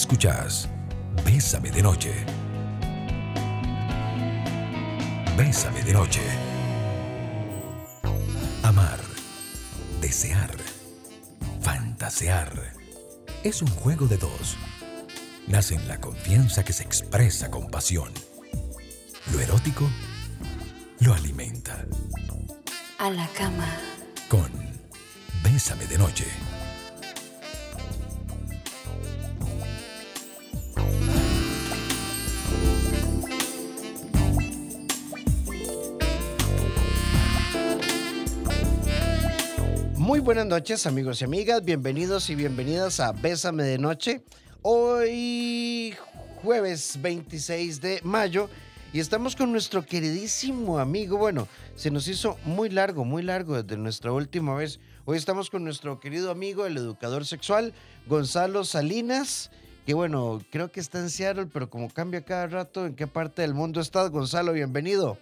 Escuchas Bésame de Noche. Bésame de Noche. Amar, desear, fantasear. Es un juego de dos. Nace en la confianza que se expresa con pasión. Lo erótico lo alimenta. A la cama. Con Bésame de Noche. Muy buenas noches amigos y amigas, bienvenidos y bienvenidas a Bésame de Noche. Hoy jueves 26 de mayo y estamos con nuestro queridísimo amigo, bueno, se nos hizo muy largo, muy largo desde nuestra última vez. Hoy estamos con nuestro querido amigo, el educador sexual, Gonzalo Salinas, que bueno, creo que está en Seattle, pero como cambia cada rato, ¿en qué parte del mundo estás, Gonzalo? Bienvenido.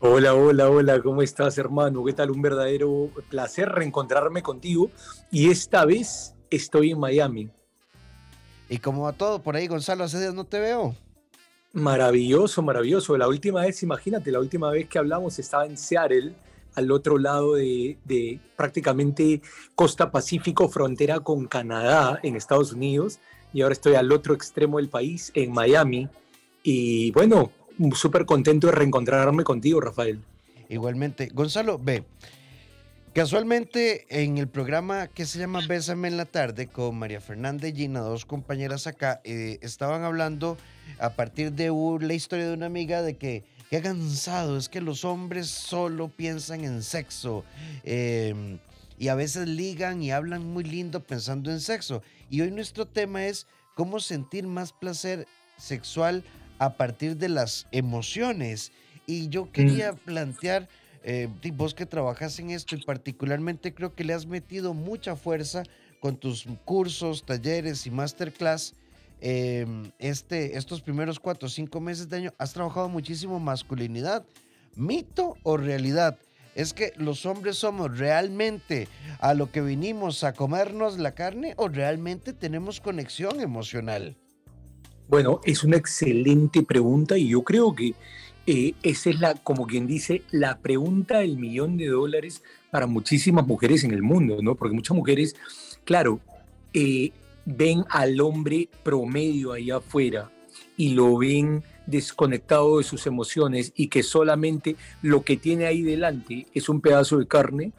Hola, hola, hola, ¿cómo estás hermano? ¿Qué tal? Un verdadero placer reencontrarme contigo y esta vez estoy en Miami. Y como va todo por ahí, Gonzalo, hace días no te veo. Maravilloso, maravilloso. La última vez, imagínate, la última vez que hablamos estaba en Seattle, al otro lado de, de prácticamente costa pacífico, frontera con Canadá, en Estados Unidos, y ahora estoy al otro extremo del país, en Miami. Y bueno, súper contento de reencontrarme contigo, Rafael. Igualmente. Gonzalo, ve. Casualmente en el programa que se llama Bésame en la tarde con María Fernanda y Gina, dos compañeras acá, eh, estaban hablando a partir de la historia de una amiga de que qué cansado, es que los hombres solo piensan en sexo eh, y a veces ligan y hablan muy lindo pensando en sexo. Y hoy nuestro tema es cómo sentir más placer sexual a partir de las emociones. Y yo quería plantear, eh, vos que trabajas en esto y particularmente creo que le has metido mucha fuerza con tus cursos, talleres y masterclass. Eh, este, estos primeros cuatro o cinco meses de año has trabajado muchísimo masculinidad. ¿Mito o realidad? ¿Es que los hombres somos realmente a lo que vinimos a comernos la carne o realmente tenemos conexión emocional? Bueno, es una excelente pregunta y yo creo que eh, esa es la, como quien dice, la pregunta del millón de dólares para muchísimas mujeres en el mundo, ¿no? Porque muchas mujeres, claro, eh, ven al hombre promedio allá afuera y lo ven desconectado de sus emociones y que solamente lo que tiene ahí delante es un pedazo de carne,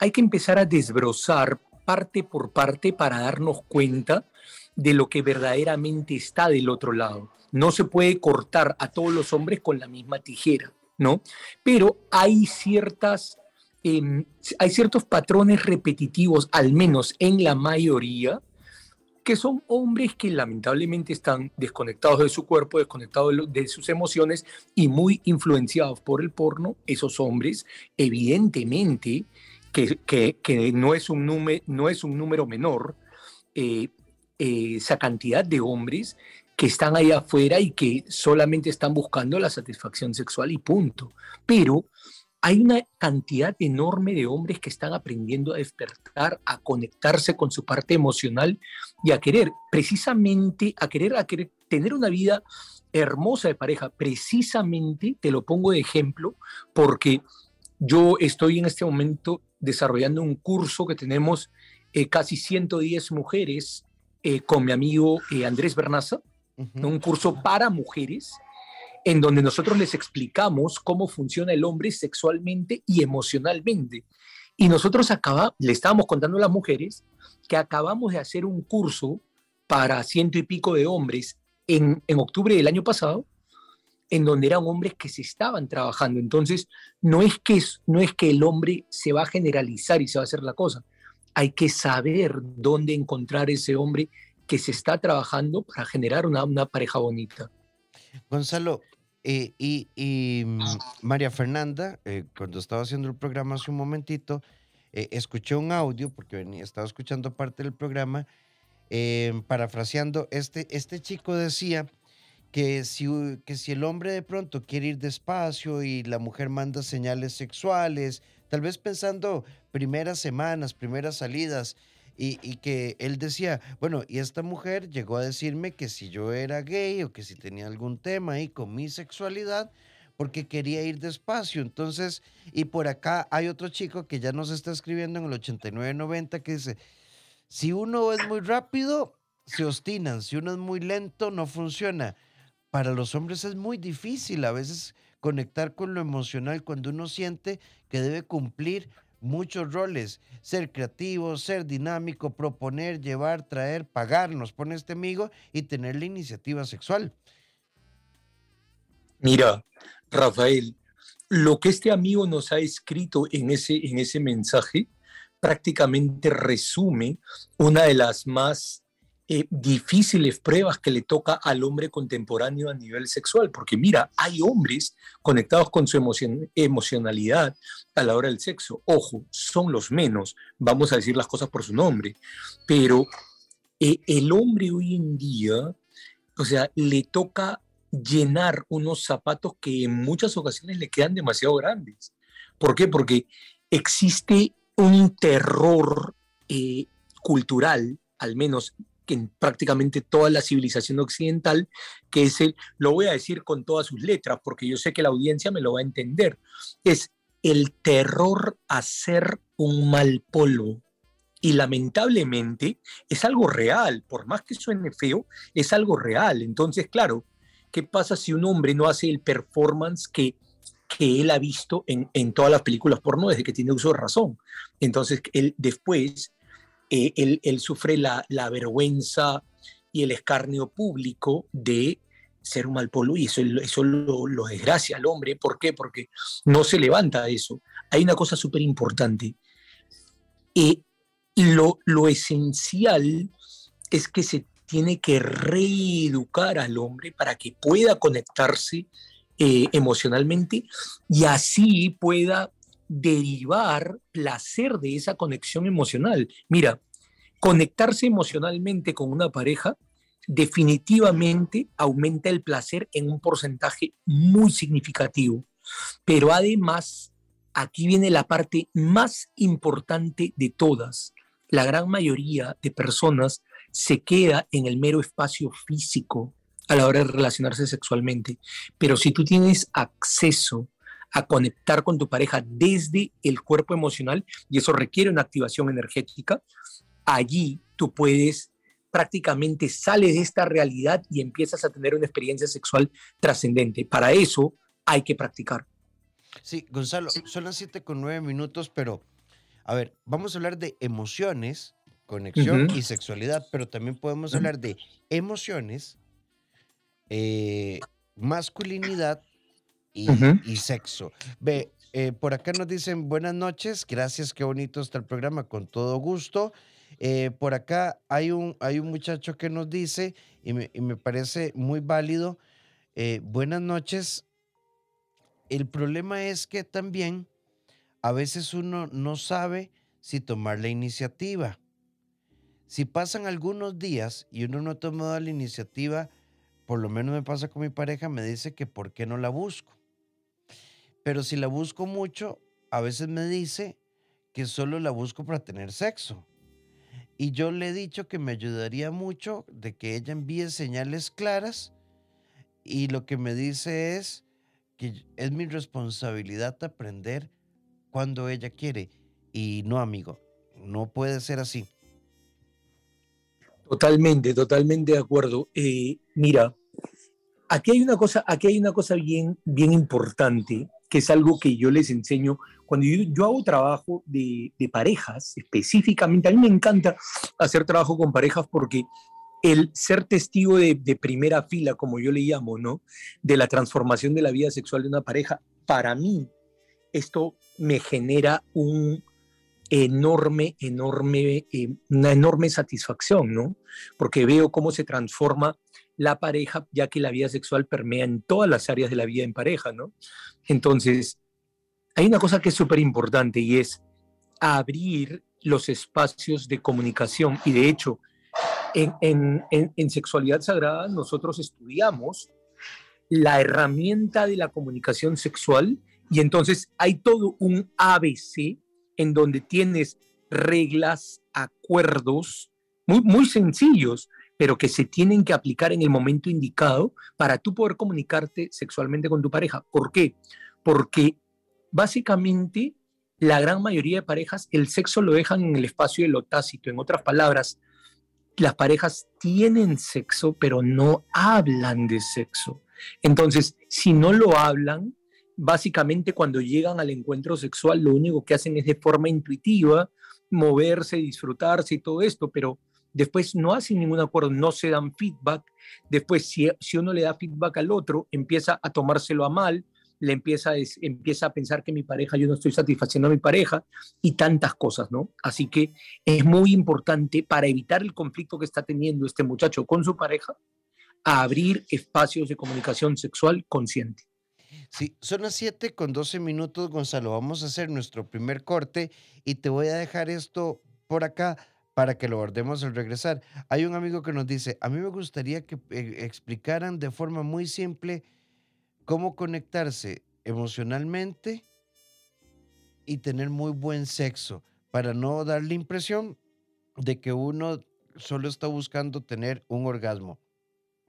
hay que empezar a desbrozar parte por parte para darnos cuenta de lo que verdaderamente está del otro lado. No se puede cortar a todos los hombres con la misma tijera, ¿no? Pero hay ciertas, em, hay ciertos patrones repetitivos, al menos en la mayoría, que son hombres que lamentablemente están desconectados de su cuerpo, desconectados de, sus emociones y muy influenciados por el porno. Esos hombres, evidentemente, que, no, es un número, no es un número menor, eh, esa cantidad de hombres que están ahí afuera y que solamente están buscando la satisfacción sexual y punto. Pero hay una cantidad enorme de hombres que están aprendiendo a despertar, a conectarse con su parte emocional y a querer, precisamente, a querer, a querer tener una vida hermosa de pareja. Precisamente, te lo pongo de ejemplo, porque yo estoy en este momento desarrollando un curso que tenemos eh, casi 110 mujeres eh, con mi amigo eh, Andrés Bernaza, un curso para mujeres, en donde nosotros les explicamos cómo funciona el hombre sexualmente y emocionalmente. Y nosotros acaba, le estábamos contando a las mujeres que acabamos de hacer un curso para ciento y pico de hombres en, en octubre del año pasado, en donde eran hombres que se estaban trabajando. Entonces, no es que, no es que el hombre se va a generalizar y se va a hacer la cosa hay que saber dónde encontrar ese hombre que se está trabajando para generar una, pareja bonita. Gonzalo, eh, y, mm, María Fernanda, eh, cuando estaba haciendo el programa hace un momentito, eh, escuché un audio, porque venía, estaba escuchando parte del programa, parafraseando, este, este chico decía que si, que si el hombre de pronto quiere ir despacio y la mujer manda señales sexuales, tal vez pensando primeras semanas, primeras salidas, Y, que él decía, bueno, y esta mujer llegó a decirme que si yo era gay o que si tenía algún tema ahí con mi sexualidad, porque quería ir despacio. Entonces, y por acá hay otro chico que ya nos está escribiendo en el 8990 que dice, si uno es muy rápido, se obstinan, si uno es muy lento, no funciona. Para los hombres es muy difícil a veces conectar con lo emocional cuando uno siente que debe cumplir muchos roles, ser creativo, ser dinámico, proponer, llevar, traer, pagar, nos pone este amigo y tener la iniciativa sexual. Mira, Rafael, lo que este amigo nos ha escrito en ese, en ese mensaje prácticamente resume una de las más eh, difíciles pruebas que le toca al hombre contemporáneo a nivel sexual, porque mira, hay hombres conectados con su emocionalidad a la hora del sexo. Ojo, son los menos, vamos a decir las cosas por su nombre, pero eh, el hombre hoy en día, o sea, le toca llenar unos zapatos que en muchas ocasiones le quedan demasiado grandes. ¿Por qué? Porque existe un terror eh, cultural, al menos que en prácticamente toda la civilización occidental, que es el, lo voy a decir con todas sus letras, porque yo sé que la audiencia me lo va a entender, es el terror a ser un mal polvo. Y lamentablemente es algo real, por más que suene feo, es algo real. Entonces, claro, ¿Qué pasa si un hombre no hace el performance que, que él ha visto en, en, todas las películas porno desde que tiene uso de razón? Entonces, él después, eh, él, sufre la, vergüenza y el escarnio público de ser un mal polo y eso, eso lo, desgracia al hombre. ¿Por qué? Porque no se levanta eso. Hay una cosa súper importante. Eh, lo, lo esencial es que se tiene que reeducar al hombre para que pueda conectarse eh, emocionalmente y así pueda derivar placer de esa conexión emocional. Mira, conectarse emocionalmente con una pareja definitivamente aumenta el placer en un porcentaje muy significativo. Pero además, aquí viene la parte más importante de todas. La gran mayoría de personas se queda en el mero espacio físico a la hora de relacionarse sexualmente. Pero si tú tienes acceso a conectar con tu pareja desde el cuerpo emocional, y eso requiere una activación energética, allí tú puedes prácticamente sales de esta realidad y empiezas a tener una experiencia sexual trascendente. Para eso hay que practicar. Sí, Gonzalo, son las 7 con 9 minutos, pero a ver, vamos a hablar de emociones conexión y sexualidad, pero también podemos hablar de emociones, eh, masculinidad y, sexo. Ve, eh, por acá nos dicen buenas noches, gracias, qué bonito está el programa, con todo gusto. Eh, por acá hay un, hay un muchacho que nos dice, y me, y me parece muy válido, buenas noches. El problema es que también a veces uno no sabe si tomar la iniciativa. Si pasan algunos días y uno no ha tomado la iniciativa, por lo menos me pasa con mi pareja, me dice que por qué no la busco. Pero si la busco mucho, a veces me dice que solo la busco para tener sexo. Y yo le he dicho que me ayudaría mucho de que ella envíe señales claras y lo que me dice es que es mi responsabilidad aprender cuando ella quiere. Y no, amigo, no puede ser así. Totalmente, totalmente de acuerdo. Eh, mira, aquí hay una cosa, aquí hay una cosa bien, bien importante, que es algo que yo les enseño. Cuando yo, hago trabajo de, parejas, específicamente, a mí me encanta hacer trabajo con parejas porque el ser testigo de, primera fila, como yo le llamo, ¿no? De la transformación de la vida sexual de una pareja, para mí esto me genera un, enorme, enorme, eh, una enorme satisfacción, ¿no? Porque veo cómo se transforma la pareja, ya que la vida sexual permea en todas las áreas de la vida en pareja, ¿no? Entonces, hay una cosa que es súper importante y es abrir los espacios de comunicación. Y de hecho, en, en, en sexualidad sagrada nosotros estudiamos la herramienta de la comunicación sexual y entonces hay todo un ABC en donde tienes reglas, acuerdos muy, muy sencillos, pero que se tienen que aplicar en el momento indicado para tú poder comunicarte sexualmente con tu pareja. ¿Por qué? Porque básicamente la gran mayoría de parejas el sexo lo dejan en el espacio de lo tácito. En otras palabras, las parejas tienen sexo, pero no hablan de sexo. Entonces, si no lo hablan, básicamente cuando llegan al encuentro sexual, lo único que hacen es de forma intuitiva moverse, disfrutarse y todo esto, pero después no hacen ningún acuerdo, no se dan feedback. Después, si, si uno le da feedback al otro, empieza a tomárselo a mal, le empieza a, empieza a pensar que mi pareja, yo no estoy satisfaciendo a mi pareja y tantas cosas, ¿no? Así que es muy importante para evitar el conflicto que está teniendo este muchacho con su pareja, abrir espacios de comunicación sexual consciente. Sí, son las 7 con 12 minutos, Gonzalo. Vamos a hacer nuestro primer corte y te voy a dejar esto por acá para que lo abordemos al regresar. Hay un amigo que nos dice, a mí me gustaría que eh, explicaran de forma muy simple cómo conectarse emocionalmente y tener muy buen sexo para no dar la impresión de que uno solo está buscando tener un orgasmo.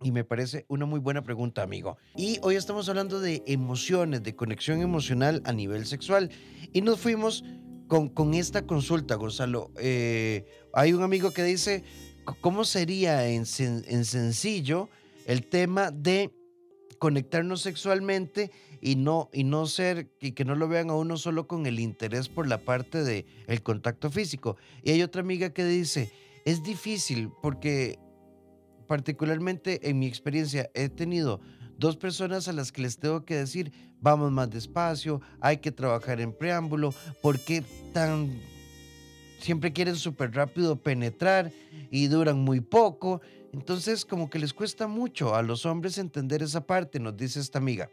Y me parece una muy buena pregunta, amigo. Y hoy estamos hablando de emociones, de conexión emocional a nivel sexual. Y nos fuimos con, esta consulta, Gonzalo. Eh, hay un amigo que dice, ¿cómo sería en, en sencillo el tema de conectarnos sexualmente y no, y no ser, y que no lo vean a uno solo con el interés por la parte de el contacto físico. Y hay otra amiga que dice, es difícil porque particularmente en mi experiencia he tenido dos personas a las que les tengo que decir, vamos más despacio, hay que trabajar en preámbulo, ¿por qué tan... Siempre quieren súper rápido penetrar y duran muy poco. Entonces, como que les cuesta mucho a los hombres entender esa parte, nos dice esta amiga.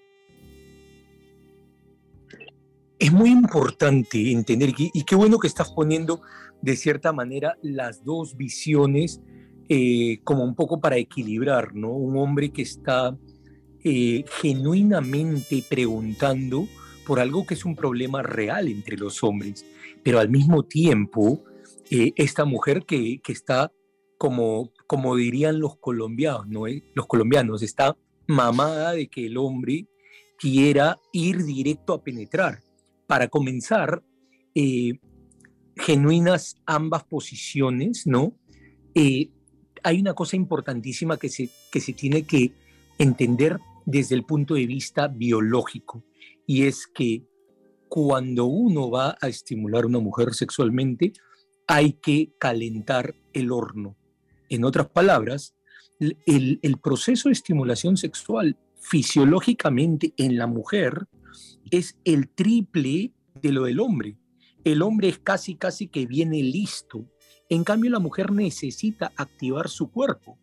Es muy importante entender, y qué bueno que estás poniendo de cierta manera las dos visiones eh, como un poco para equilibrar, ¿no? Un hombre que está eh, genuinamente preguntando por algo que es un problema real entre los hombres, pero al mismo tiempo, eh, esta mujer que, que está como, como dirían los colombianos, ¿no? Eh, los colombianos, está mamada de que el hombre quiera ir directo a penetrar. Para comenzar, eh, genuinas ambas posiciones, ¿no? Hay una cosa importantísima que se, que se tiene que entender desde el punto de vista biológico, y es que cuando uno va a estimular a una mujer sexualmente, hay que calentar el horno. En otras palabras, el, proceso de estimulación sexual fisiológicamente en la mujer es el triple de lo del hombre. El hombre es casi, casi que viene listo. En cambio, la mujer necesita activar su cuerpo.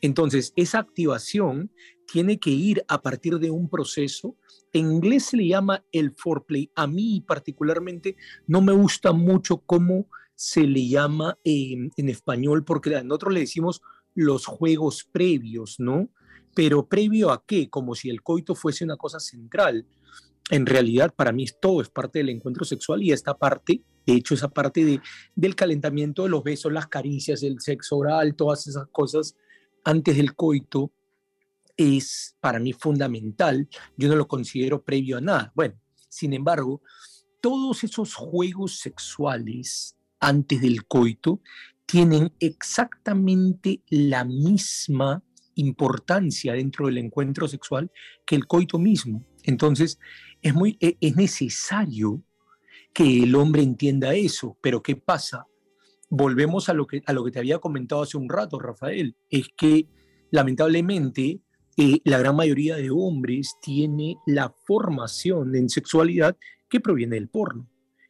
Entonces, esa activación tiene que ir a partir de un proceso. En inglés se le llama el foreplay. A mí particularmente no me gusta mucho cómo se le llama en español, porque nosotros le decimos los juegos previos, ¿no? Pero previo a qué? Como si el coito fuese una cosa central. En realidad, para mí todo es parte del encuentro sexual y esta parte, de hecho, esa parte de, del calentamiento de los besos, las caricias, el sexo oral, todas esas cosas antes del coito, es para mí fundamental. Yo no lo considero previo a nada. Bueno, sin embargo, todos esos juegos sexuales antes del coito tienen exactamente la misma importancia dentro del encuentro sexual que el coito mismo. Entonces, es, muy, e, es necesario que el hombre entienda eso. Pero ¿qué pasa? Volvemos a lo que, a lo que te había comentado hace un rato, Rafael. Es que lamentablemente eh, la gran mayoría de hombres tiene la formación en sexualidad que proviene del porno.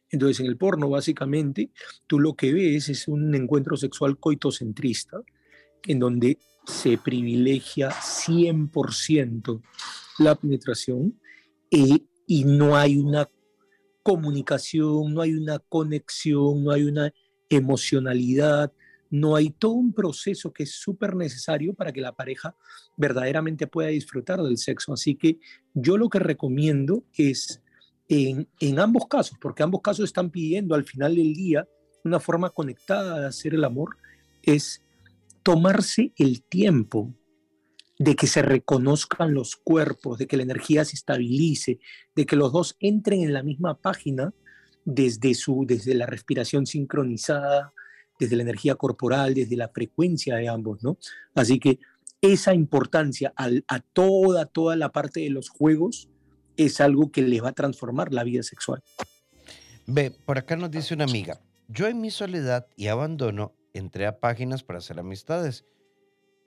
Entonces, en el porno, básicamente, tú lo que ves es un encuentro sexual coitocentrista, en donde se privilegia 100% la penetración eh, y no hay una comunicación, no hay una conexión, no hay una emocionalidad, no hay todo un proceso que es súper necesario para que la pareja verdaderamente pueda disfrutar del sexo. Así que yo lo que recomiendo es en, ambos casos, porque ambos casos están pidiendo al final del día una forma conectada de hacer el amor es tomarse el tiempo de que se reconozcan los cuerpos, de que la energía se estabilice, de que los dos entren en la misma página desde, su, desde la respiración sincronizada, desde la energía corporal, desde la frecuencia de ambos, ¿no? Así que esa importancia a toda, toda la parte de los juegos es algo que les va a transformar la vida sexual. Ve, por acá nos dice una amiga, yo en mi soledad y abandono entré a páginas para hacer amistades,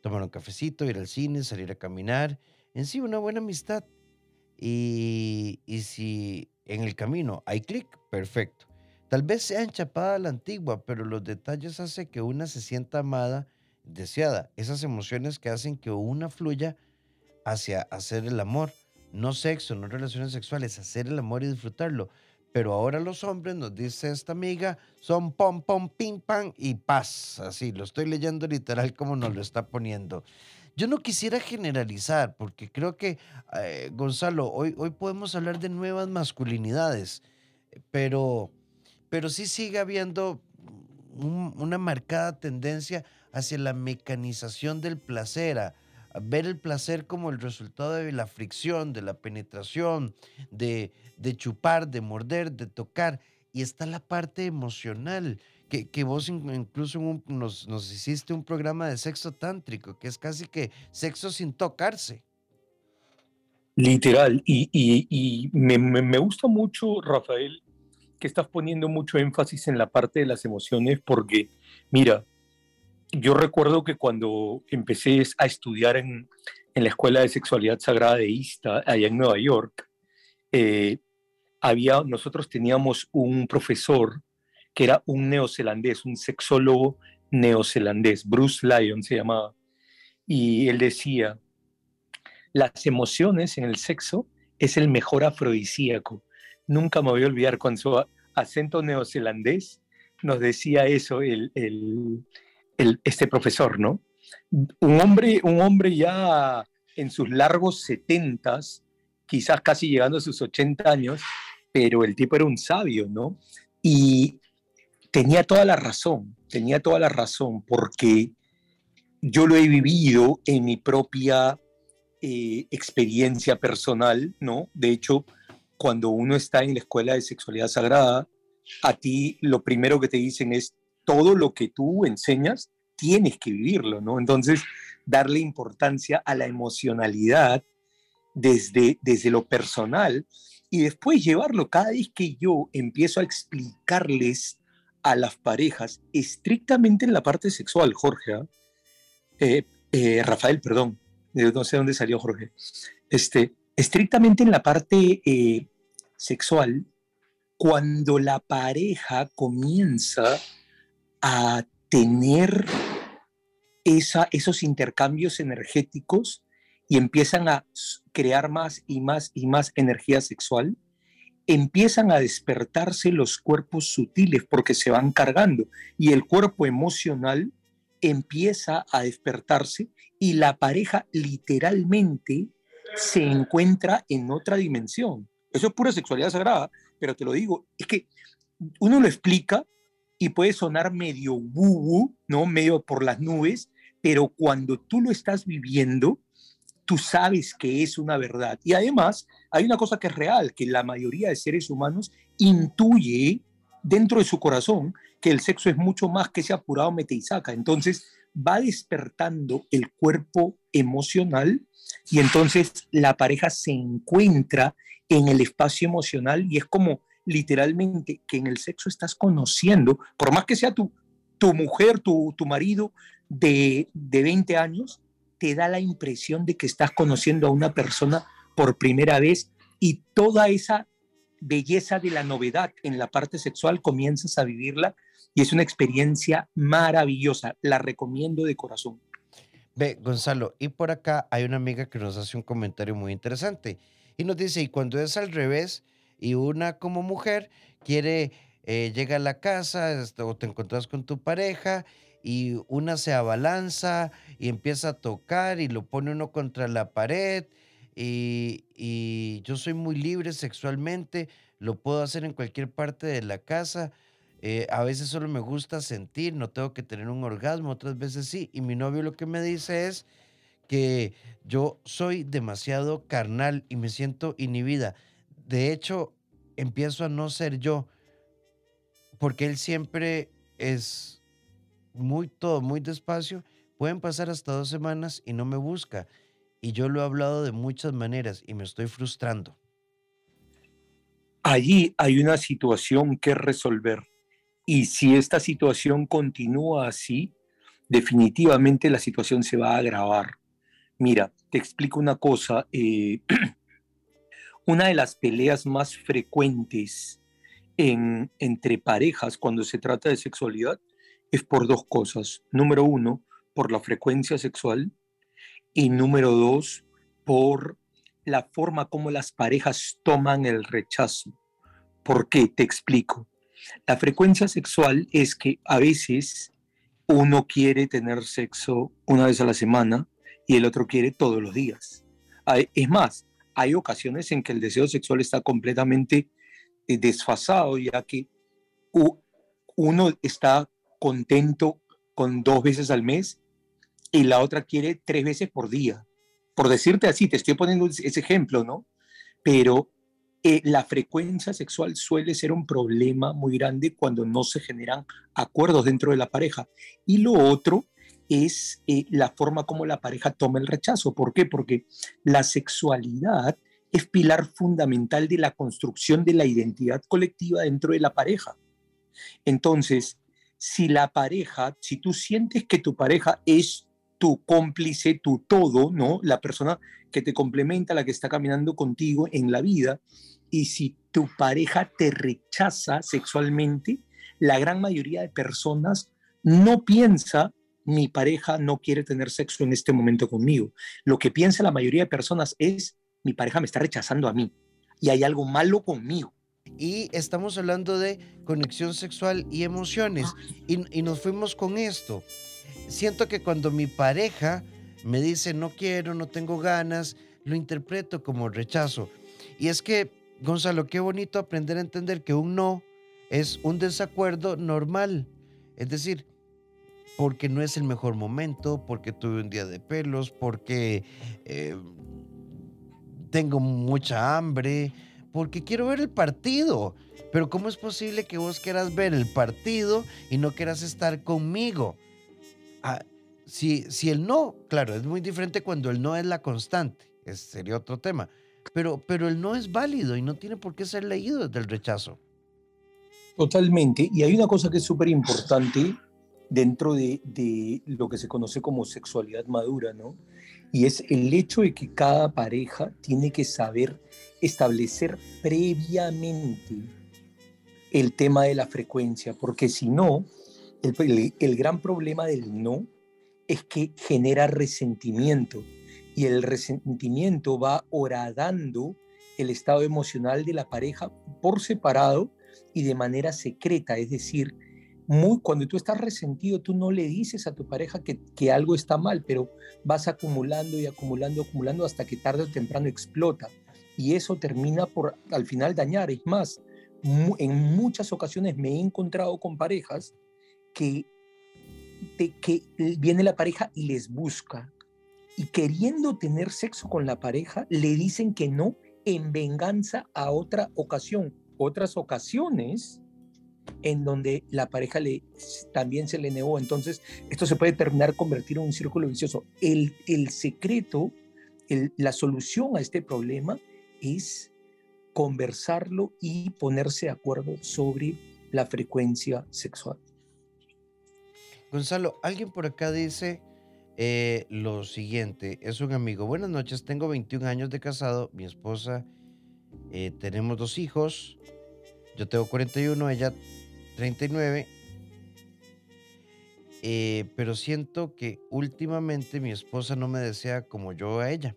tomar un cafecito, ir al cine, salir a caminar, en sí una buena amistad. Y, y si en el camino hay clic, perfecto. Tal vez sea enchapada la antigua, pero los detalles hacen que una se sienta amada, deseada. Esas emociones que hacen que una fluya hacia hacer el amor. No sexo, no relaciones sexuales, hacer el amor y disfrutarlo. Pero ahora los hombres, nos dice esta amiga, son pom, pom, pim, pam y paz. Así, lo estoy leyendo literal como nos lo está poniendo. Yo no quisiera generalizar, porque creo que, eh, Gonzalo, hoy, hoy podemos hablar de nuevas masculinidades, pero, pero sí sigue habiendo una marcada tendencia hacia la mecanización del placer, a, ver el placer como el resultado de la fricción, de la penetración, de, chupar, de morder, de tocar. Y está la parte emocional, que, que vos incluso nos, hiciste un programa de sexo tántrico, que es casi que sexo sin tocarse. Literal, y, me, gusta mucho, Rafael, que estás poniendo mucho énfasis en la parte de las emociones, porque, mira, yo recuerdo que cuando empecé a estudiar en, en la Escuela de Sexualidad Sagrada de ISTA, allá en Nueva York, eh, había, nosotros teníamos un profesor que era un neozelandés, un sexólogo neozelandés, Bruce Lyon se llamaba, y él decía, las emociones en el sexo es el mejor afrodisíaco. Nunca me voy a olvidar su acento neozelandés nos decía eso el, el, el, este profesor, ¿no? Un hombre, un hombre ya en sus largos setentas, quizás casi llegando a sus 80 años, pero el tipo era un sabio, ¿no? Y tenía toda la razón, tenía toda la razón, porque yo lo he vivido en mi propia eh, experiencia personal, ¿no? De hecho, cuando uno está en la escuela de sexualidad sagrada, a ti lo primero que te dicen es todo lo que tú enseñas, tienes que vivirlo, ¿no? Entonces, darle importancia a la emocionalidad desde, desde lo personal y después llevarlo cada vez que yo empiezo a explicarles a las parejas, estrictamente en la parte sexual, Jorge, ¿ah? eh, eh, Rafael, perdón, no sé dónde salió Jorge, este, estrictamente en la parte eh, sexual, cuando la pareja comienza a tener esos intercambios energéticos y empiezan a crear más y más y más energía sexual, empiezan a despertarse los cuerpos sutiles porque se van cargando y el cuerpo emocional empieza a despertarse y la pareja literalmente se encuentra en otra dimensión. Eso es pura sexualidad sagrada, pero te lo digo, es que uno lo explica y puede sonar medio woo, ¿no? Medio por las nubes, pero cuando tú lo estás viviendo, tú sabes que es una verdad. Y además, hay una cosa que es real, que la mayoría de seres humanos intuye dentro de su corazón que el sexo es mucho más que ese apurado mete y saca. Entonces, va despertando el cuerpo emocional y entonces la pareja se encuentra en el espacio emocional y es como literalmente que en el sexo estás conociendo, por más que sea tu, tu mujer, tu, tu marido de, de 20 años, te da la impresión de que estás conociendo a una persona por primera vez y toda esa belleza de la novedad en la parte sexual comienzas a vivirla y es una experiencia maravillosa. La recomiendo de corazón. Ve, Gonzalo, y por acá hay una amiga que nos hace un comentario muy interesante y nos dice, y cuando es al revés, y una como mujer quiere, eh, llega a la casa este, o te encuentras con tu pareja y una se abalanza y empieza a tocar y lo pone uno contra la pared y, y yo soy muy libre sexualmente, lo puedo hacer en cualquier parte de la casa. Eh, a veces solo me gusta sentir, no tengo que tener un orgasmo, otras veces sí. Y mi novio lo que me dice es que yo soy demasiado carnal y me siento inhibida. De hecho, empiezo a no ser yo, porque él siempre es muy todo, muy despacio. Pueden pasar hasta dos semanas y no me busca. Y yo lo he hablado de muchas maneras y me estoy frustrando. Allí hay una situación que resolver. Y si esta situación continúa así, definitivamente la situación se va a agravar. Mira, te explico una cosa. Eh, una de las peleas más frecuentes en, entre parejas cuando se trata de sexualidad es por dos cosas. Número uno, por la frecuencia sexual y número dos, por la forma como las parejas toman el rechazo. ¿Por qué? Te explico. La frecuencia sexual es que a veces uno quiere tener sexo una vez a la semana y el otro quiere todos los días. Es más, hay ocasiones en que el deseo sexual está completamente eh, desfasado, ya que uno está contento con dos veces al mes y la otra quiere tres veces por día. Por decirte así, te estoy poniendo ese ejemplo, ¿no? Pero eh, la frecuencia sexual suele ser un problema muy grande cuando no se generan acuerdos dentro de la pareja. Y lo otro es eh, la forma como la pareja toma el rechazo. ¿Por qué? Porque la sexualidad es pilar fundamental de la construcción de la identidad colectiva dentro de la pareja. Entonces, si la pareja, si tú sientes que tu pareja es tu cómplice, tu todo, ¿no? La persona que te complementa, la que está caminando contigo en la vida, y si tu pareja te rechaza sexualmente, la gran mayoría de personas no piensa mi pareja no quiere tener sexo en este momento conmigo. Lo que piensa la mayoría de personas es mi pareja me está rechazando a mí y hay algo malo conmigo y estamos hablando de conexión sexual y emociones. Y, nos fuimos con esto. Siento que cuando mi pareja me dice no quiero, no tengo ganas, lo interpreto como rechazo. Y es que, Gonzalo, qué bonito aprender a entender que un no es un desacuerdo normal. Es decir, porque no es el mejor momento, porque tuve un día de pelos, porque eh, tengo mucha hambre, porque quiero ver el partido. Pero ¿cómo es posible que vos quieras ver el partido y no quieras estar conmigo? Ah, si, si el no, claro, es muy diferente cuando el no es la constante, ese sería otro tema. Pero, pero el no es válido y no tiene por qué ser leído desde el rechazo. Totalmente. Y hay una cosa que es súper importante dentro de, de, lo que se conoce como sexualidad madura, ¿no? Y es el hecho de que cada pareja tiene que saber establecer previamente el tema de la frecuencia, porque si no, el, el, gran problema del no es que genera resentimiento y el resentimiento va horadando el estado emocional de la pareja por separado y de manera secreta, es decir, muy, cuando tú estás resentido, tú no le dices a tu pareja que, que, algo está mal, pero vas acumulando y acumulando, acumulando hasta que tarde o temprano explota y eso termina por al final dañar. Es más, en muchas ocasiones me he encontrado con parejas que, que viene la pareja y les busca y queriendo tener sexo con la pareja le dicen que no en venganza a otra ocasión. Otras ocasiones en donde la pareja le, también se le negó. Entonces, esto se puede terminar convertir en un círculo vicioso. El, el secreto, la solución a este problema es conversarlo y ponerse de acuerdo sobre la frecuencia sexual. Gonzalo, alguien por acá dice eh, lo siguiente, es un amigo, buenas noches, tengo 21 años de casado, mi esposa, eh, tenemos dos hijos, yo tengo 41, ella 39, eh, pero siento que últimamente mi esposa no me desea como yo a ella.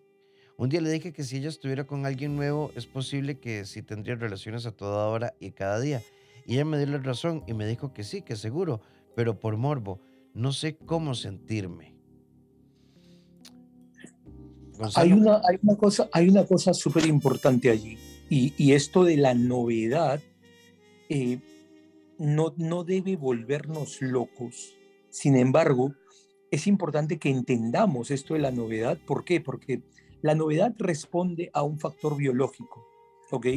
Un día le dije que si ella estuviera con alguien nuevo, es posible que sí tendría relaciones a toda hora y cada día. Y ella me dio la razón y me dijo que sí, que seguro, pero por morbo. No sé cómo sentirme. Hay una, hay una, cosa, hay una cosa súper importante allí. Y, esto de la novedad, eh, no, no debe volvernos locos. Sin embargo, es importante que entendamos esto de la novedad. ¿Por qué? Porque la novedad responde a un factor biológico, ¿ok?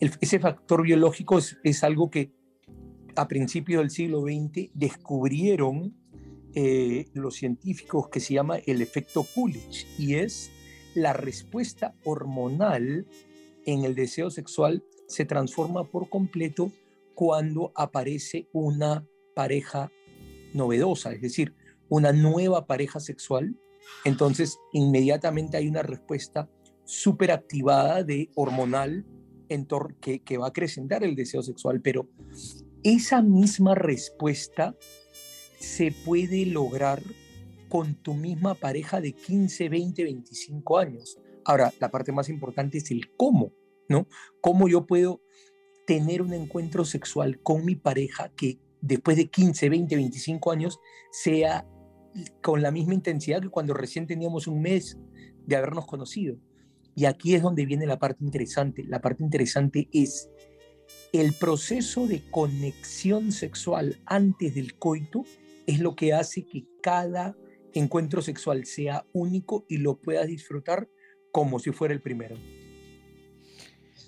ese factor biológico es, algo que a principios del siglo XX descubrieron eh, los científicos que se llama el efecto Coolidge y es la respuesta hormonal en el deseo sexual se transforma por completo cuando aparece una pareja novedosa, es decir, una nueva pareja sexual, entonces inmediatamente hay una respuesta súper activada de hormonal que va a acrecentar el deseo sexual, pero esa misma respuesta se puede lograr con tu misma pareja de 15, 20, 25 años. Ahora, la parte más importante es el cómo, ¿no? Cómo yo puedo tener un encuentro sexual con mi pareja que después de 15, 20, 25 años sea con la misma intensidad que cuando recién teníamos un mes de habernos conocido. Y aquí es donde viene la parte interesante. La parte interesante es el proceso de conexión sexual antes del coito es lo que hace que cada encuentro sexual sea único y lo puedas disfrutar como si fuera el primero.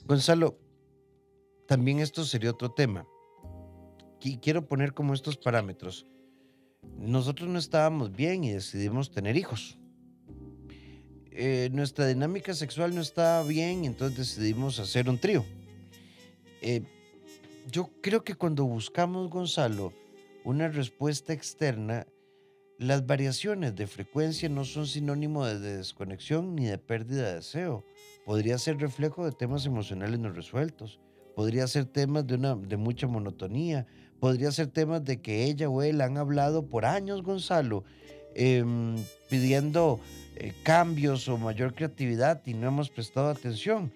Gonzalo, también esto sería otro tema. Quiero poner como estos parámetros nosotros no estábamos bien y decidimos tener hijos. Eh, nuestra dinámica sexual no estaba bien y entonces decidimos hacer un trío. Eh, yo creo que cuando buscamos, Gonzalo, una respuesta externa, las variaciones de frecuencia no son sinónimo de desconexión ni de pérdida de deseo. Podría ser reflejo de temas emocionales no resueltos. Podría ser temas de, una, de mucha monotonía podría ser temas de que ella o él han hablado por años, Gonzalo, em, pidiendo eh, cambios o mayor creatividad y no hemos prestado atención.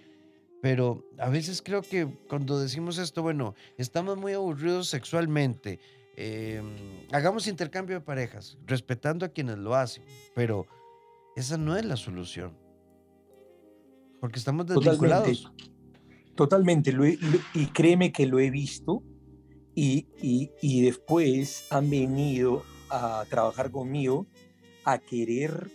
Pero a veces creo que cuando decimos esto, bueno, estamos muy aburridos sexualmente, em, hagamos intercambio de parejas, respetando a quienes lo hacen, pero esa no es la solución. Porque estamos desvinculados. Totalmente, y créeme que lo he visto y, después han venido a trabajar conmigo a querer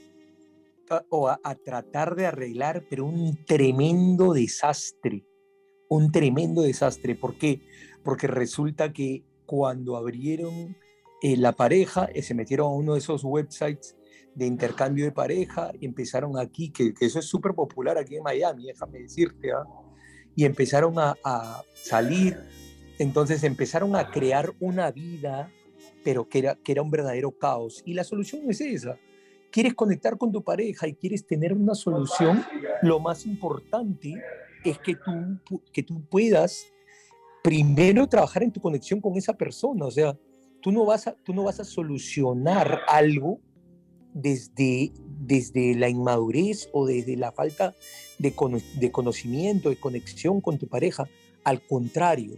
o a, tratar de arreglar, pero un tremendo desastre, un tremendo desastre. ¿Por qué? Porque resulta que cuando abrieron eh, la pareja, eh, se metieron a uno de esos websites de intercambio de pareja, empezaron aquí, que, eso es súper popular aquí en Miami, déjame decirte, ¿ah? y empezaron a, a salir entonces empezaron a crear una vida, pero que era, que era un verdadero caos. Y la solución es esa. Quieres conectar con tu pareja y quieres tener una solución, lo más importante es que tú, que tú puedas primero trabajar en tu conexión con esa persona. O sea, tú no vas a, tú no vas a solucionar algo desde, desde la inmadurez o desde la falta de, de conocimiento, de conexión con tu pareja. Al contrario,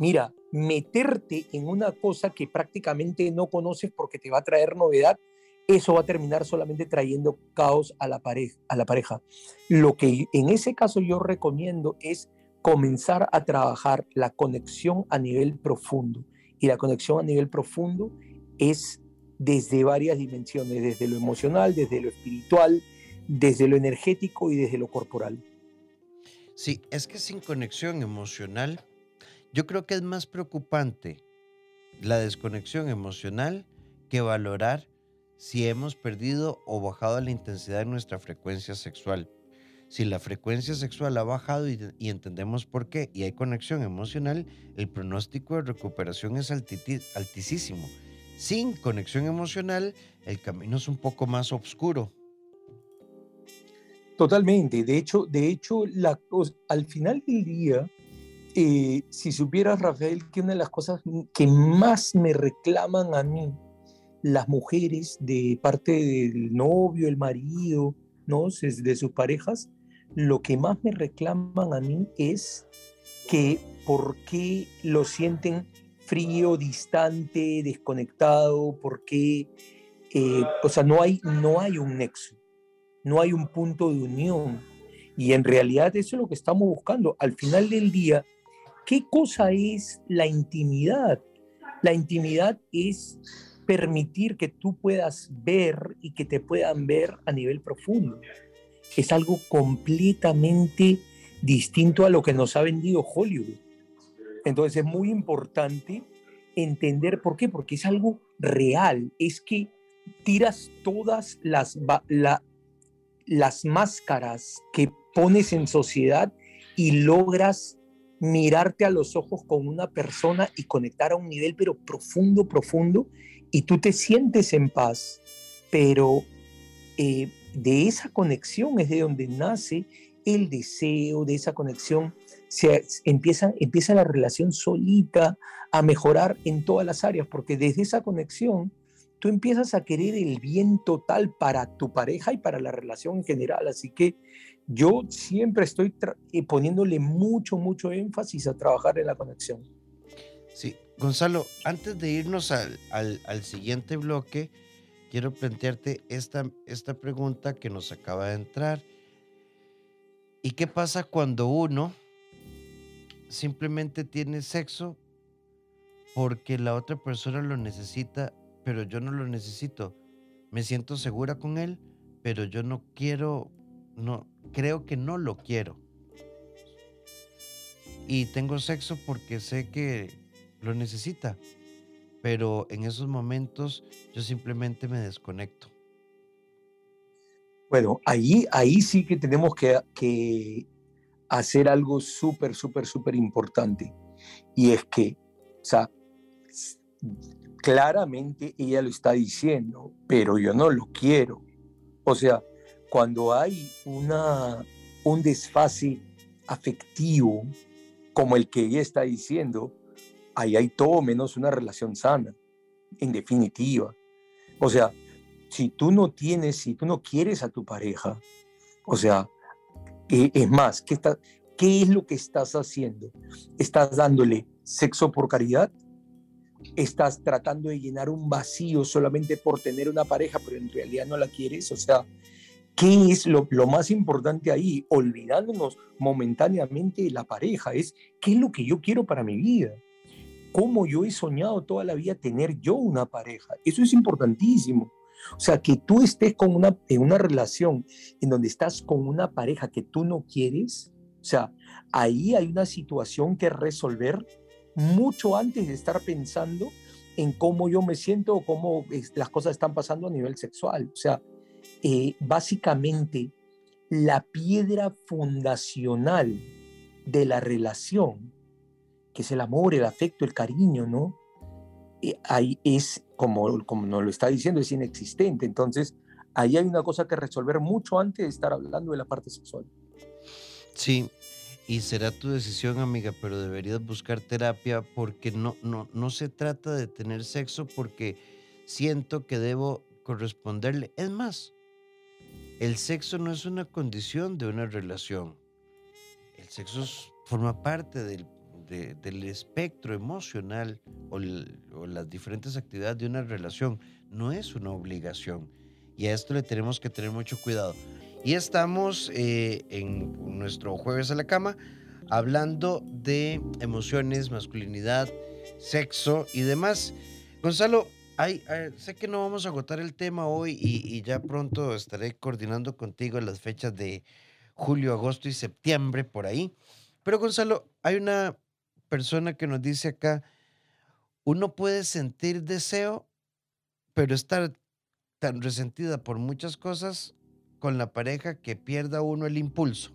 mira, meterte en una cosa que prácticamente no conoces porque te va a traer novedad, eso va a terminar solamente trayendo caos a la, pareja, a la pareja. Lo que en ese caso yo recomiendo es comenzar a trabajar la conexión a nivel profundo. Y la conexión a nivel profundo es desde varias dimensiones, desde lo emocional, desde lo espiritual, desde lo energético y desde lo corporal. Sí, es que sin conexión emocional yo creo que es más preocupante la desconexión emocional que valorar si hemos perdido o bajado la intensidad de nuestra frecuencia sexual. Si la frecuencia sexual ha bajado y, entendemos por qué y hay conexión emocional, el pronóstico de recuperación es altísimo. Sin conexión emocional, el camino es un poco más oscuro. Totalmente. De hecho, de hecho la, al final del día, eh, si supieras, Rafael, que una de las cosas que más me reclaman a mí las mujeres de parte del novio, el marido, ¿no? de sus parejas, lo que más me reclaman a mí es que por qué lo sienten frío, distante, desconectado, por qué, eh, o sea, no hay, no hay un nexo, no hay un punto de unión. Y en realidad eso es lo que estamos buscando. Al final del día, ¿qué cosa es la intimidad? La intimidad es permitir que tú puedas ver y que te puedan ver a nivel profundo. Es algo completamente distinto a lo que nos ha vendido Hollywood. Entonces es muy importante entender por qué, porque es algo real, es que tiras todas las, las máscaras que pones en sociedad y logras mirarte a los ojos con una persona y conectar a un nivel pero profundo, profundo, y tú te sientes en paz, pero eh, de esa conexión es de donde nace el deseo, de esa conexión se empieza, empieza la relación solita a mejorar en todas las áreas, porque desde esa conexión tú empiezas a querer el bien total para tu pareja y para la relación en general. Así que yo siempre estoy eh, poniéndole mucho, mucho énfasis a trabajar en la conexión. Sí, Gonzalo, antes de irnos al, al, siguiente bloque, quiero plantearte esta, esta pregunta que nos acaba de entrar. ¿Y qué pasa cuando uno simplemente tiene sexo porque la otra persona lo necesita, pero yo no lo necesito. Me siento segura con él, pero yo no quiero, no, creo que no lo quiero. Y tengo sexo porque sé que lo necesita, pero en esos momentos yo simplemente me desconecto. Bueno, ahí, ahí sí que tenemos que, que hacer algo súper, súper, súper importante. Y es que, o sea, claramente ella lo está diciendo, pero yo no lo quiero. O sea, cuando hay una, un desfase afectivo como el que ella está diciendo, ahí hay todo menos una relación sana, en definitiva. O sea, si tú no tienes, si tú no quieres a tu pareja, o sea, eh, es más, ¿qué, está, ¿qué es lo que estás haciendo? ¿Estás dándole sexo por caridad? ¿Estás tratando de llenar un vacío solamente por tener una pareja, pero en realidad no la quieres? O sea, ¿qué es lo, lo más importante ahí? Olvidándonos momentáneamente de la pareja, es ¿qué es lo que yo quiero para mi vida? ¿Cómo yo he soñado toda la vida tener yo una pareja? Eso es importantísimo. O sea, que tú estés con una, en una relación en donde estás con una pareja que tú no quieres, o sea, ahí hay una situación que resolver mucho antes de estar pensando en cómo yo me siento o cómo las cosas están pasando a nivel sexual. O sea, eh, básicamente la piedra fundacional de la relación, que es el amor, el afecto, el cariño, ¿no? Eh, ahí es, como, como nos lo está diciendo, es inexistente. Entonces, ahí hay una cosa que resolver mucho antes de estar hablando de la parte sexual. Sí, y será tu decisión, amiga, pero deberías buscar terapia porque no, no, no se trata de tener sexo porque siento que debo corresponderle. Es más, el sexo no es una condición de una relación. El sexo forma parte del del espectro emocional o, las diferentes actividades de una relación. No es una obligación. Y a esto le tenemos que tener mucho cuidado. Y estamos eh, en nuestro jueves a la cama hablando de emociones, masculinidad, sexo y demás. Gonzalo, sé que no vamos a agotar el tema hoy y, ya pronto estaré coordinando contigo las fechas de julio, agosto y septiembre por ahí. Pero Gonzalo, hay una persona que nos dice acá, uno puede sentir deseo, pero estar tan resentida por muchas cosas con la pareja que pierda uno el impulso.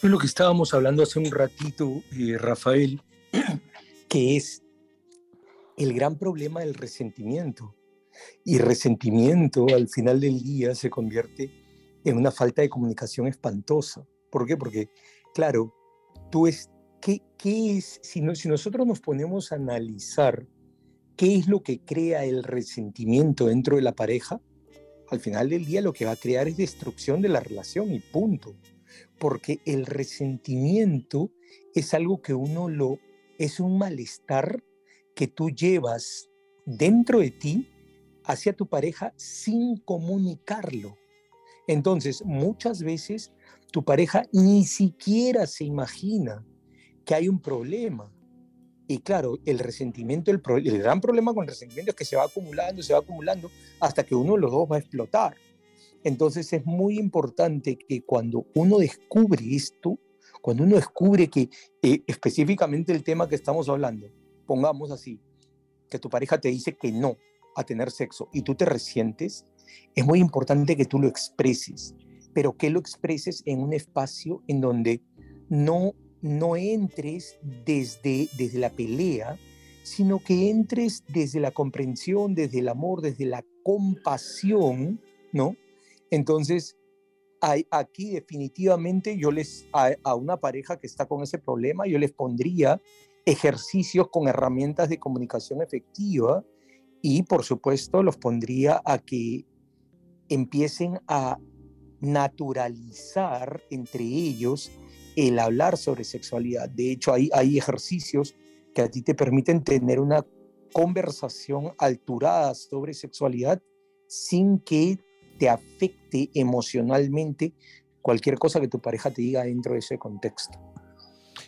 Fue lo que estábamos hablando hace un ratito, eh, Rafael, que es el gran problema del resentimiento. Y resentimiento al final del día se convierte en una falta de comunicación espantosa. ¿Por qué? Porque, claro, tú es, ¿qué, es, si, si nosotros nos ponemos a analizar qué es lo que crea el resentimiento dentro de la pareja, al final del día lo que va a crear es destrucción de la relación y punto. Porque el resentimiento es algo que uno lo, es un malestar que tú llevas dentro de ti hacia tu pareja sin comunicarlo. Entonces, muchas veces tu pareja ni siquiera se imagina que hay un problema. Y claro, el resentimiento, el, gran problema con el resentimiento es que se va acumulando, se va acumulando hasta que uno de los dos va a explotar. Entonces es muy importante que cuando uno descubre esto, cuando uno descubre que eh, específicamente el tema que estamos hablando, pongamos así, que tu pareja te dice que no a tener sexo y tú te resientes, es muy importante que tú lo expreses, pero que lo expreses en un espacio en donde no no entres desde, desde la pelea, sino que entres desde la comprensión, desde el amor, desde la compasión, ¿no? Entonces, hay, aquí definitivamente yo les, a, a, una pareja que está con ese problema, yo les pondría ejercicios con herramientas de comunicación efectiva y, por supuesto, los pondría a que empiecen a naturalizar entre ellos el hablar sobre sexualidad. De hecho, hay, hay ejercicios que a ti te permiten tener una conversación alturada sobre sexualidad sin que te afecte emocionalmente cualquier cosa que tu pareja te diga dentro de ese contexto.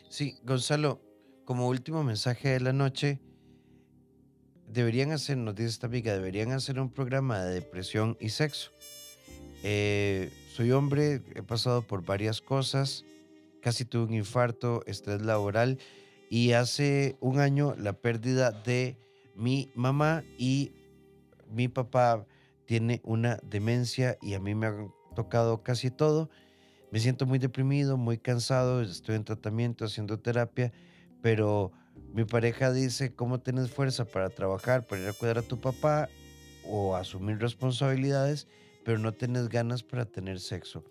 Sí, Gonzalo, como último mensaje de la noche, deberían hacer, nos dice esta amiga, deberían hacer un programa de depresión y sexo. Eh, soy hombre, he pasado por varias cosas, casi tuve un infarto, estrés laboral y hace un año la pérdida de mi mamá y mi papá tiene una demencia y a mí me ha tocado casi todo. Me siento muy deprimido, muy cansado, estoy en tratamiento, haciendo terapia, pero mi pareja dice, ¿cómo tienes fuerza para trabajar, para ir a cuidar a tu papá o asumir responsabilidades, pero no tienes ganas para tener sexo?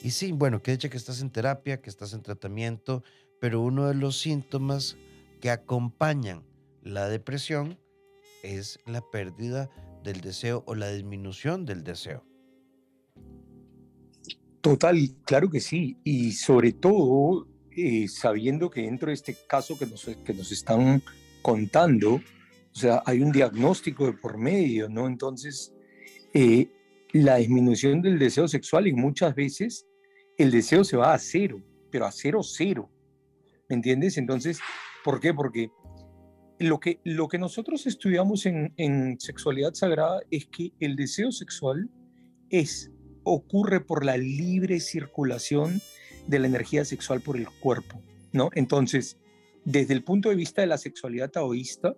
Y sí, bueno, que dicha que estás en terapia, que estás en tratamiento, pero uno de los síntomas que acompañan la depresión es la pérdida del deseo o la disminución del deseo. Total, claro que sí. Y sobre todo, eh, sabiendo que dentro de este caso que nos, que nos están contando, o sea, hay un diagnóstico de por medio, ¿no? Entonces, eh, la disminución del deseo sexual y muchas veces el deseo se va a cero, pero a cero, cero. ¿Me entiendes? Entonces, ¿por qué? Porque lo que, lo que nosotros estudiamos en, en sexualidad sagrada es que el deseo sexual es, ocurre por la libre circulación de la energía sexual por el cuerpo, ¿no? Entonces, desde el punto de vista de la sexualidad taoísta,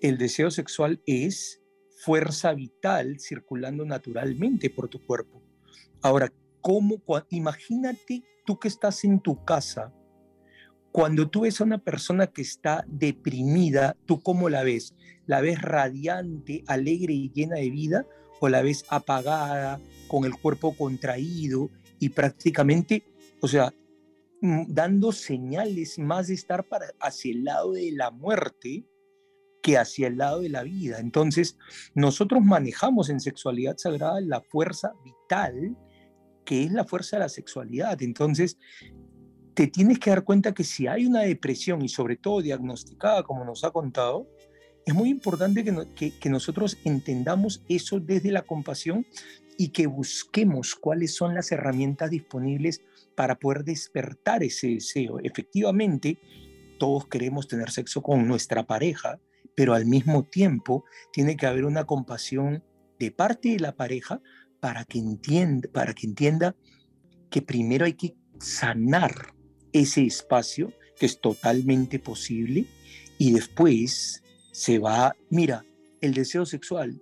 el deseo sexual es fuerza vital circulando naturalmente por tu cuerpo. Ahora, cómo, imagínate tú que estás en tu casa, cuando tú ves a una persona que está deprimida, ¿tú cómo la ves? ¿La ves radiante, alegre y llena de vida? ¿O la ves apagada, con el cuerpo contraído y prácticamente, o sea, mm, dando señales más de estar para, hacia el lado de la muerte que hacia el lado de la vida? Entonces, nosotros manejamos en sexualidad sagrada la fuerza vital que es la fuerza de la sexualidad. Entonces, te tienes que dar cuenta que si hay una depresión y sobre todo diagnosticada, como nos ha contado, es muy importante que, que, nosotros entendamos eso desde la compasión y que busquemos cuáles son las herramientas disponibles para poder despertar ese deseo. Efectivamente, todos queremos tener sexo con nuestra pareja, pero al mismo tiempo tiene que haber una compasión de parte de la pareja para que entienda, para que entienda que primero hay que sanar ese espacio que es totalmente posible y después se va, mira, el deseo sexual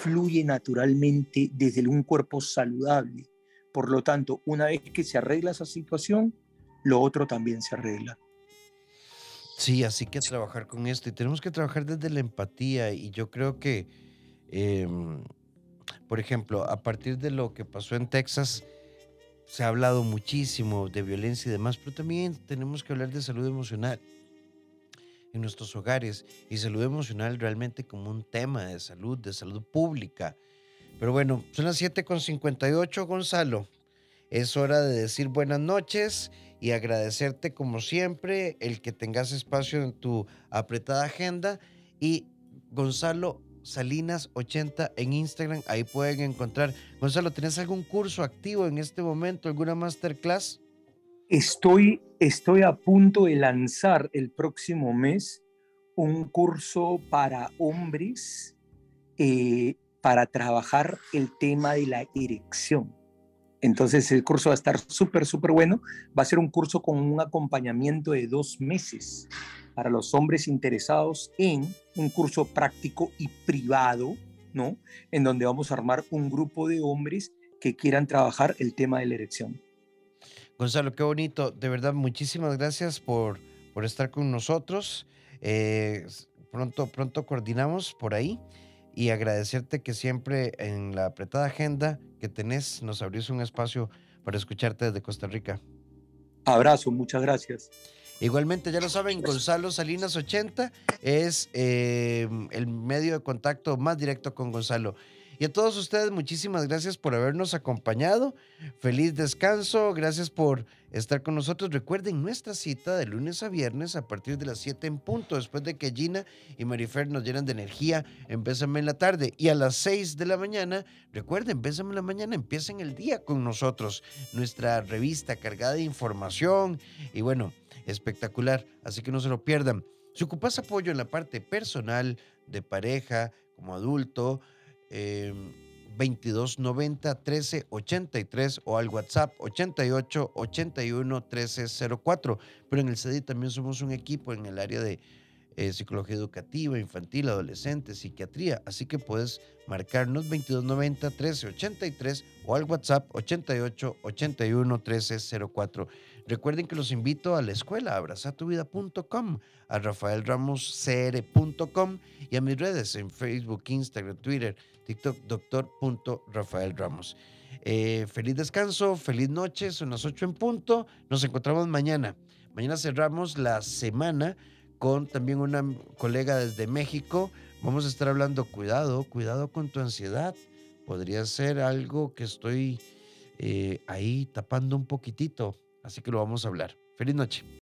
fluye naturalmente desde un cuerpo saludable. Por lo tanto, una vez que se arregla esa situación, lo otro también se arregla. Sí, así que trabajar con esto y tenemos que trabajar desde la empatía y yo creo que em, por ejemplo, a partir de lo que pasó en Texas, se ha hablado muchísimo de violencia y demás, pero también tenemos que hablar de salud emocional en nuestros hogares y salud emocional realmente como un tema de salud, de salud pública. Pero bueno, son las 7.58, Gonzalo. Es hora de decir buenas noches y agradecerte como siempre el que tengas espacio en tu apretada agenda. Y Gonzalo, Salinas 80 en Instagram. Ahí pueden encontrar. Gonzalo, ¿tienes algún curso activo en este momento? ¿Alguna masterclass? Estoy, estoy a punto de lanzar el próximo mes un curso para hombres eh, para trabajar el tema de la erección. Entonces el curso va a estar súper, súper bueno. Va a ser un curso con un acompañamiento de dos meses para los hombres interesados en un curso práctico y privado, ¿no? En donde vamos a armar un grupo de hombres que quieran trabajar el tema de la erección. Gonzalo, qué bonito. De verdad, muchísimas gracias por, por estar con nosotros. Eh, pronto, pronto coordinamos por ahí y agradecerte que siempre en la apretada agenda que tenés nos abrís un espacio para escucharte desde Costa Rica. Abrazo, muchas gracias. Igualmente, ya lo saben, Gonzalo Salinas 80 es eh, el medio de contacto más directo con Gonzalo. Y a todos ustedes, muchísimas gracias por habernos acompañado. Feliz descanso, gracias por estar con nosotros. Recuerden nuestra cita de lunes a viernes a partir de las 7 en punto, después de que Gina y Marifer nos llenan de energía en Bésame en la tarde. Y a las 6 de la mañana, recuerden, Bésame en la mañana, empiecen el día con nosotros. Nuestra revista cargada de información y bueno, espectacular. Así que no se lo pierdan. Si ocupas apoyo en la parte personal, de pareja, como adulto, 2290 1383 o al WhatsApp 88 81 1304. Pero en el CEDI también somos un equipo en el área de eh, psicología educativa, infantil, adolescente, psiquiatría. Así que puedes marcarnos 2290 1383 o al WhatsApp 88 81 1304. Recuerden que los invito a la escuela abrazatuvida.com, a rafaelramoscr.com y a mis redes en Facebook, Instagram, Twitter, TikTok, doctor.rafaelramos. Eh, feliz descanso, feliz noche, son las 8 en punto. Nos encontramos mañana. Mañana cerramos la semana con también una colega desde México. Vamos a estar hablando, cuidado, cuidado con tu ansiedad. Podría ser algo que estoy eh, ahí tapando un poquitito Así que lo vamos a hablar. Feliz noche.